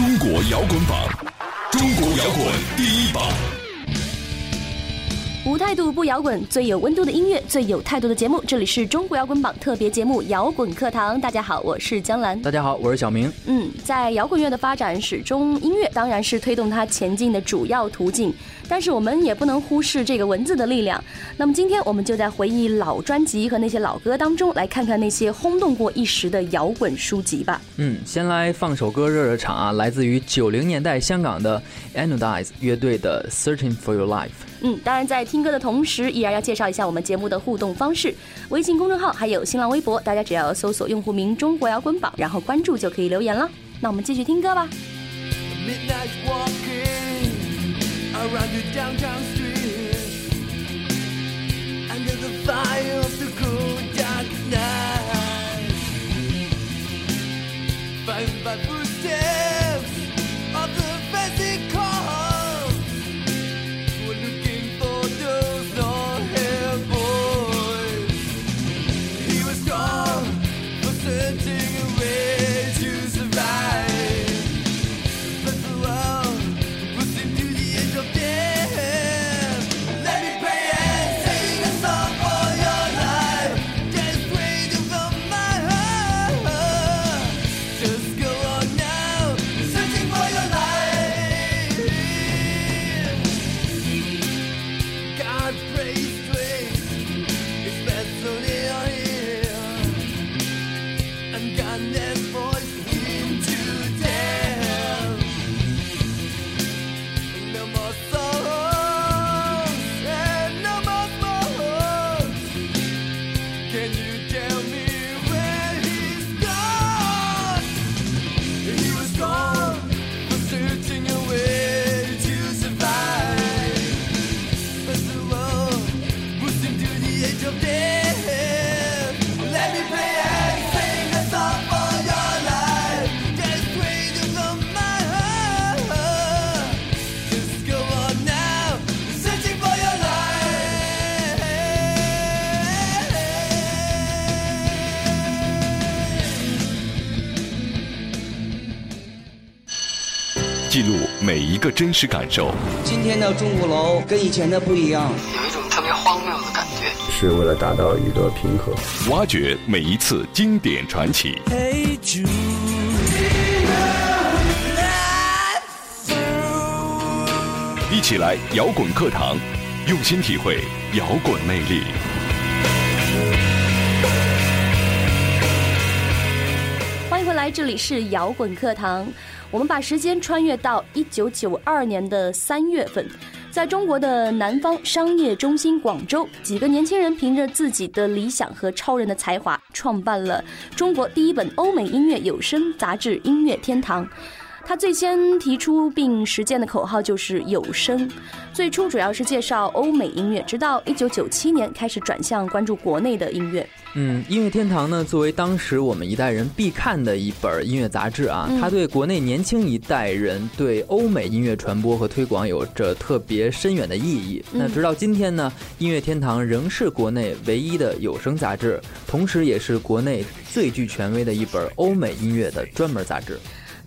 中国摇滚榜，中国摇滚第一榜。无态度不摇滚，最有温度的音乐，最有态度的节目。这里是中国摇滚榜特别节目《摇滚课堂》。大家好，我是江兰。大家好，我是小明。嗯，在摇滚乐的发展史中，音乐当然是推动它前进的主要途径。但是我们也不能忽视这个文字的力量。那么今天我们就在回忆老专辑和那些老歌当中，来看看那些轰动过一时的摇滚书籍吧。嗯，先来放首歌热热场啊，来自于九零年代香港的 Anodize 乐队的 Searching for Your Life。嗯，当然在听歌的同时，依然要介绍一下我们节目的互动方式：微信公众号还有新浪微博，大家只要搜索用户名“中国摇滚榜”，然后关注就可以留言了。那我们继续听歌吧。一个真实感受。今天的钟鼓楼跟以前的不一样，有一种特别荒谬的感觉。是为了达到一个平和。挖掘每一次经典传奇。一起来摇滚课堂，用心体会摇滚魅力。欢迎回来，这里是摇滚课堂。我们把时间穿越到一九九二年的三月份，在中国的南方商业中心广州，几个年轻人凭着自己的理想和超人的才华，创办了中国第一本欧美音乐有声杂志《音乐天堂》。他最先提出并实践的口号就是有声。最初主要是介绍欧美音乐，直到一九九七年开始转向关注国内的音乐。嗯，音乐天堂呢，作为当时我们一代人必看的一本音乐杂志啊，它对国内年轻一代人对欧美音乐传播和推广有着特别深远的意义。那直到今天呢，音乐天堂仍是国内唯一的有声杂志，同时也是国内最具权威的一本欧美音乐的专门杂志。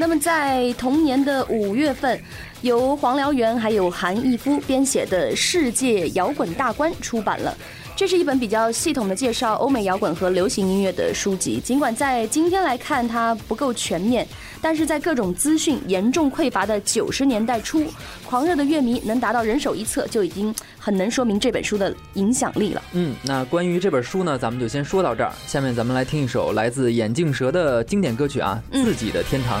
那么，在同年的五月份，由黄燎原还有韩义夫编写的《世界摇滚大观》出版了。这是一本比较系统的介绍欧美摇滚和流行音乐的书籍。尽管在今天来看它不够全面，但是在各种资讯严重匮乏的九十年代初，狂热的乐迷能达到人手一册，就已经很能说明这本书的影响力了。嗯，那关于这本书呢，咱们就先说到这儿。下面咱们来听一首来自眼镜蛇的经典歌曲啊，《自己的天堂》。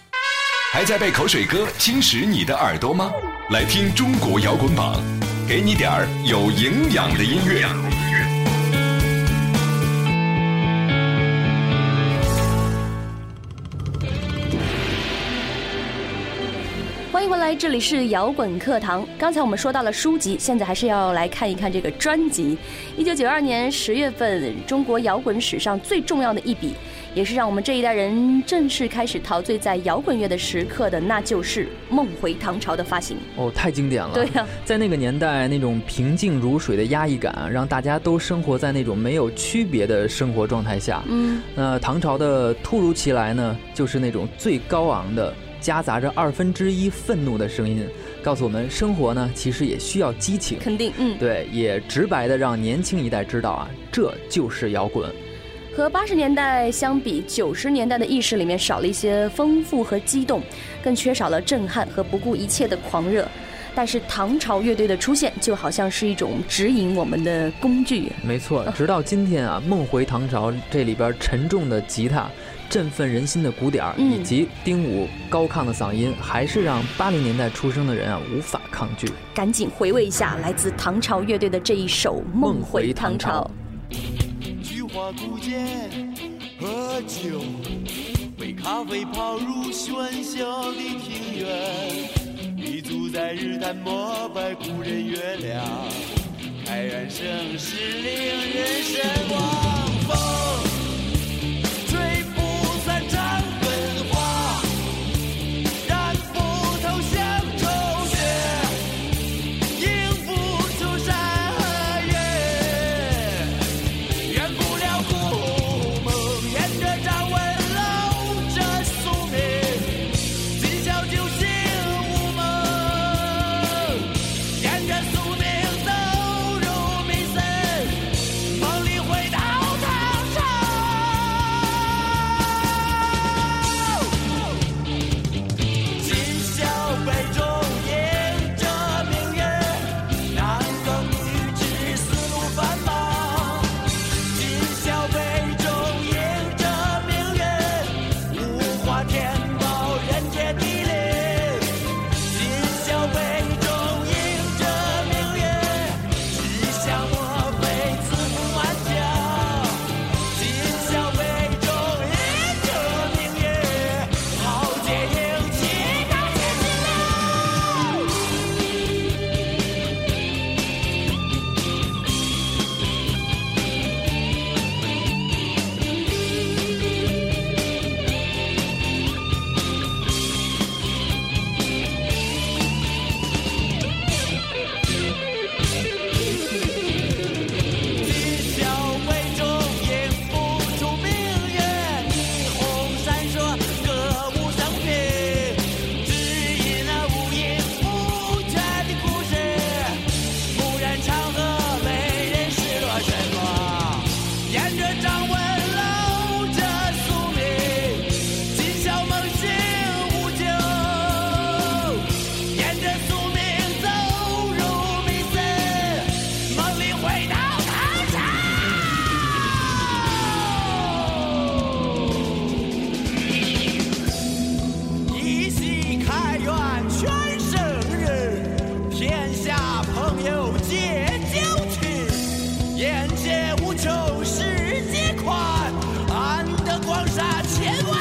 还在被口水歌侵蚀你的耳朵吗？来听中国摇滚榜，给你点儿有营养的音乐。欢迎回来，这里是摇滚课堂。刚才我们说到了书籍，现在还是要来看一看这个专辑。一九九二年十月份，中国摇滚史上最重要的一笔。也是让我们这一代人正式开始陶醉在摇滚乐的时刻的，那就是《梦回唐朝》的发行。哦，太经典了！对呀，在那个年代，那种平静如水的压抑感，让大家都生活在那种没有区别的生活状态下。嗯，那唐朝的突如其来呢，就是那种最高昂的，夹杂着二分之一愤怒的声音，告诉我们生活呢，其实也需要激情。肯定，嗯，对，也直白的让年轻一代知道啊，这就是摇滚。和八十年代相比，九十年代的意识里面少了一些丰富和激动，更缺少了震撼和不顾一切的狂热。但是唐朝乐队的出现，就好像是一种指引我们的工具。没错，直到今天啊，《梦回唐朝》这里边沉重的吉他、振奋人心的鼓点以及丁武高亢的嗓音，还是让八零年代出生的人啊无法抗拒。赶紧回味一下来自唐朝乐队的这一首《梦回唐朝》。花古剑，喝酒，杯咖啡泡入喧嚣的庭院，立足在日坛膜拜故人月亮，开元盛世令人神往。不愁世界宽安得广厦千万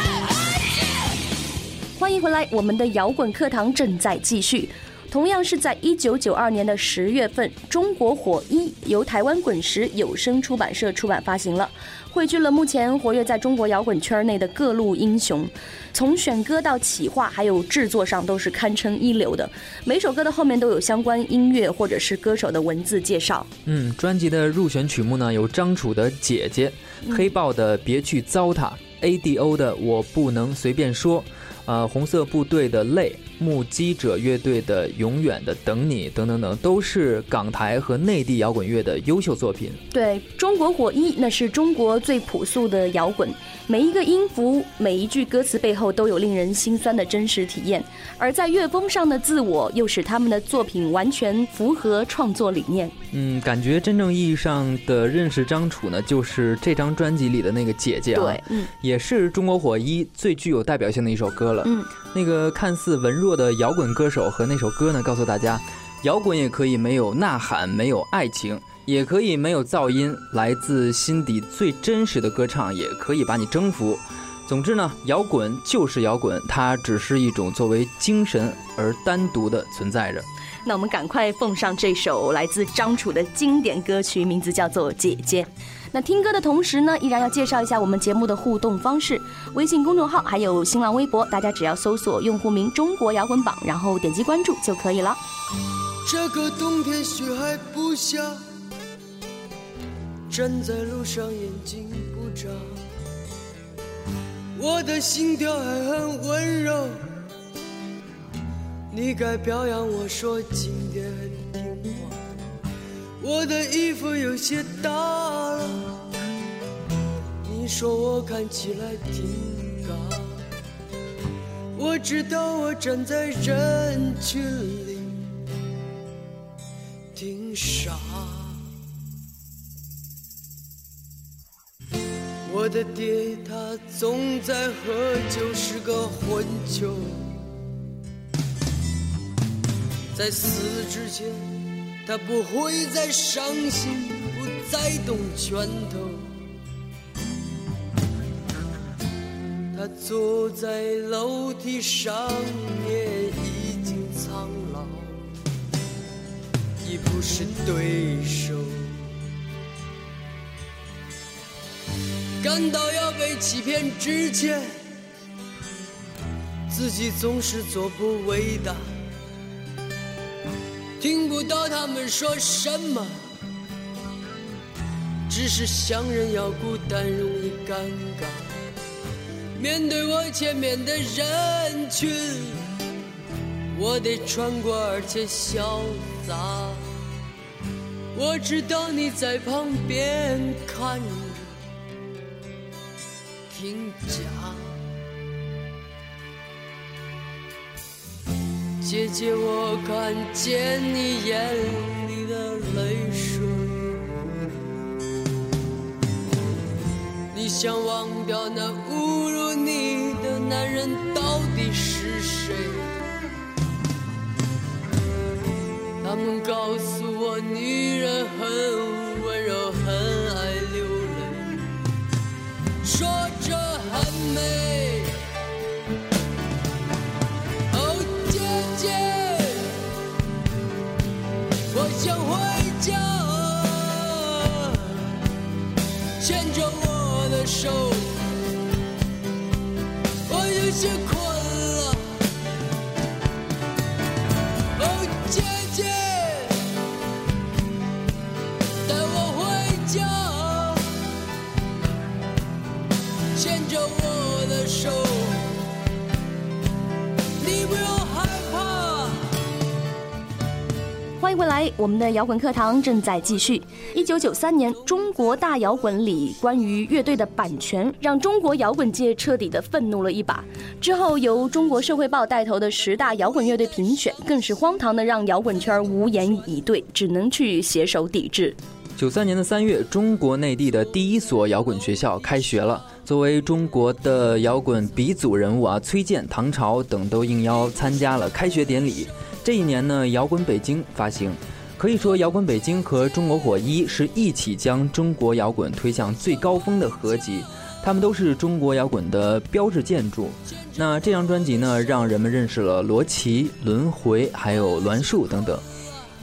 欢迎回来，我们的摇滚课堂正在继续。同样是在一九九二年的十月份，《中国火一》由台湾滚石有声出版社出版发行了。汇聚了目前活跃在中国摇滚圈内的各路英雄，从选歌到企划还有制作上都是堪称一流的。每首歌的后面都有相关音乐或者是歌手的文字介绍。嗯，专辑的入选曲目呢有张楚的《姐姐》，黑豹的《别去糟蹋》，ADO 的《我不能随便说》，呃，红色部队的《泪》。目击者乐队的《永远的等你》等等等，都是港台和内地摇滚乐的优秀作品。对中国火一，那是中国最朴素的摇滚，每一个音符、每一句歌词背后都有令人心酸的真实体验。而在乐风上的自我，又使他们的作品完全符合创作理念。嗯，感觉真正意义上的认识张楚呢，就是这张专辑里的那个姐姐啊，对，嗯，也是中国火一最具有代表性的一首歌了。嗯，那个看似文弱。的摇滚歌手和那首歌呢，告诉大家，摇滚也可以没有呐喊，没有爱情，也可以没有噪音，来自心底最真实的歌唱，也可以把你征服。总之呢，摇滚就是摇滚，它只是一种作为精神而单独的存在着。那我们赶快奉上这首来自张楚的经典歌曲，名字叫做《姐姐》。那听歌的同时呢，依然要介绍一下我们节目的互动方式：微信公众号还有新浪微博，大家只要搜索用户名“中国摇滚榜”，然后点击关注就可以了。这个冬天雪还不下，站在路上眼睛不眨，我的心跳还很温柔。你该表扬我说今天很听话。我的衣服有些大了，你说我看起来挺尬。我知道我站在人群里挺傻。我的爹他总在喝酒，是个混球，在死之前。他不会再伤心，不再动拳头。他坐在楼梯上面，已经苍老，已不是对手。感到要被欺骗之前，自己总是做不伟大。听不到他们说什么，只是想人要孤单容易尴尬。面对我前面的人群，我得穿过而且潇洒。我知道你在旁边看着，听假。姐姐，我看见你眼里的泪水。你想忘掉那侮辱你的男人到底是谁？他们告诉我，女人很温柔，很爱流泪，说想回家，牵着我的手，我有些困我们的摇滚课堂正在继续。一九九三年，中国大摇滚里关于乐队的版权，让中国摇滚界彻底的愤怒了一把。之后，由中国社会报带头的十大摇滚乐队评选，更是荒唐的让摇滚圈无言以对，只能去携手抵制。九三年的三月，中国内地的第一所摇滚学校开学了。作为中国的摇滚鼻祖人物啊，崔健、唐朝等都应邀参加了开学典礼。这一年呢，摇滚北京发行，可以说摇滚北京和中国火一是一起将中国摇滚推向最高峰的合集，他们都是中国摇滚的标志建筑。那这张专辑呢，让人们认识了罗琦、轮回，还有栾树等等。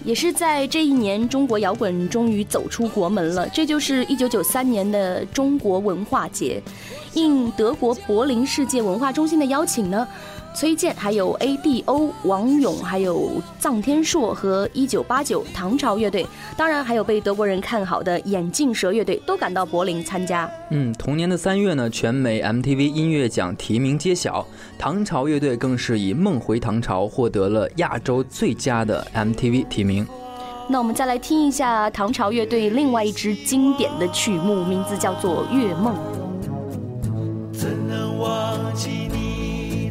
也是在这一年，中国摇滚终于走出国门了。这就是一九九三年的中国文化节，应德国柏林世界文化中心的邀请呢。崔健，还有 A.D.O、王勇，还有臧天朔和一九八九唐朝乐队，当然还有被德国人看好的眼镜蛇乐队，都赶到柏林参加。嗯，同年的三月呢，全美 MTV 音乐奖提名揭晓，唐朝乐队更是以《梦回唐朝》获得了亚洲最佳的 MTV 提名。那我们再来听一下唐朝乐队另外一支经典的曲目，名字叫做《月梦》。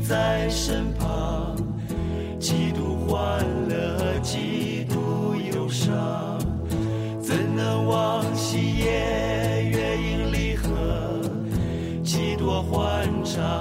在身旁？几度欢乐，几度忧伤。怎能忘记夜月影离合？几多欢畅，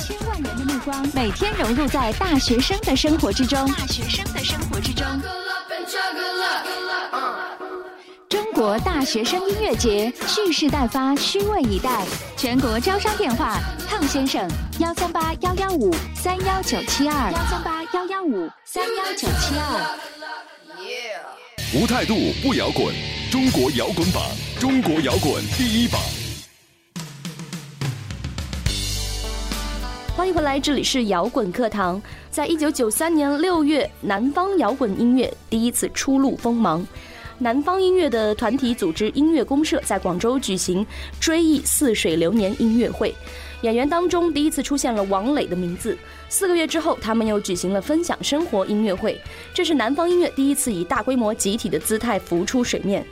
万人的目光，每天融入在大学生的生活之中，大学生的生活之中。中国大学生音乐节蓄势待发，虚位以待。全国招商电话：胖先生，幺三八幺幺五三幺九七二，幺三八幺幺五三幺九七二。无态度不摇滚，中国摇滚榜，中国摇滚第一榜。欢迎回来，这里是摇滚课堂。在一九九三年六月，南方摇滚音乐第一次初露锋芒。南方音乐的团体组织音乐公社在广州举行“追忆似水流年”音乐会，演员当中第一次出现了王磊的名字。四个月之后，他们又举行了分享生活音乐会，这是南方音乐第一次以大规模集体的姿态浮出水面。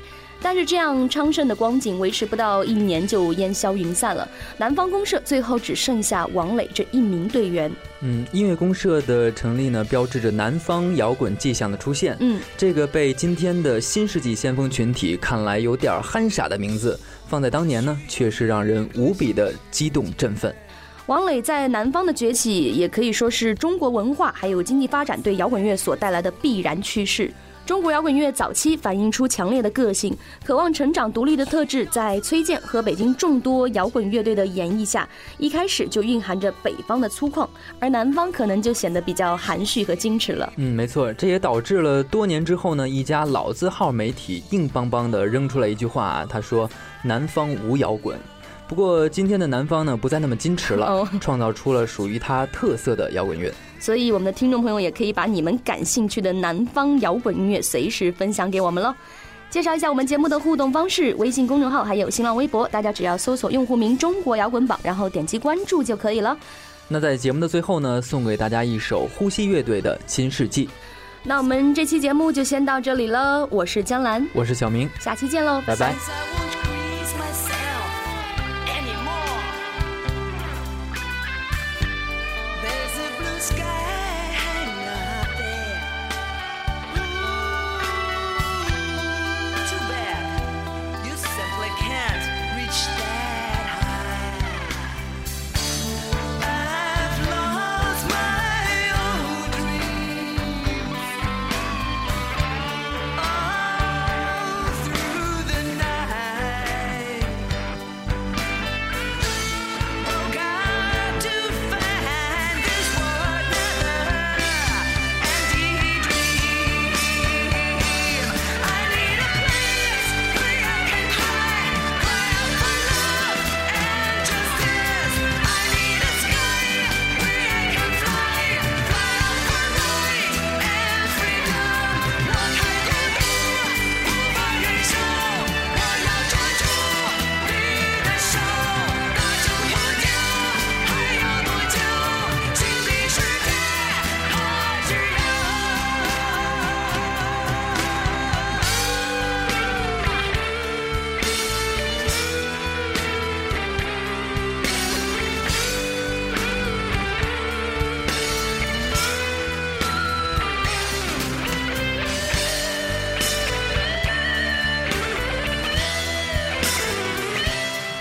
但是这样昌盛的光景维持不到一年就烟消云散了。南方公社最后只剩下王磊这一名队员。嗯，音乐公社的成立呢，标志着南方摇滚迹象的出现。嗯，这个被今天的新世纪先锋群体看来有点憨傻的名字，放在当年呢，却是让人无比的激动振奋。王磊在南方的崛起，也可以说是中国文化还有经济发展对摇滚乐所带来的必然趋势。中国摇滚乐早期反映出强烈的个性，渴望成长独立的特质，在崔健和北京众多摇滚乐队的演绎下，一开始就蕴含着北方的粗犷，而南方可能就显得比较含蓄和矜持了。嗯，没错，这也导致了多年之后呢，一家老字号媒体硬邦邦地扔出了一句话，他说：“南方无摇滚。”不过今天的南方呢，不再那么矜持了，创造出了属于它特色的摇滚乐。所以我们的听众朋友也可以把你们感兴趣的南方摇滚音乐随时分享给我们喽。介绍一下我们节目的互动方式：微信公众号还有新浪微博，大家只要搜索用户名“中国摇滚榜”，然后点击关注就可以了。那在节目的最后呢，送给大家一首呼吸乐队的《新世纪》。那我们这期节目就先到这里了，我是江兰，我是小明，下期见喽，拜拜。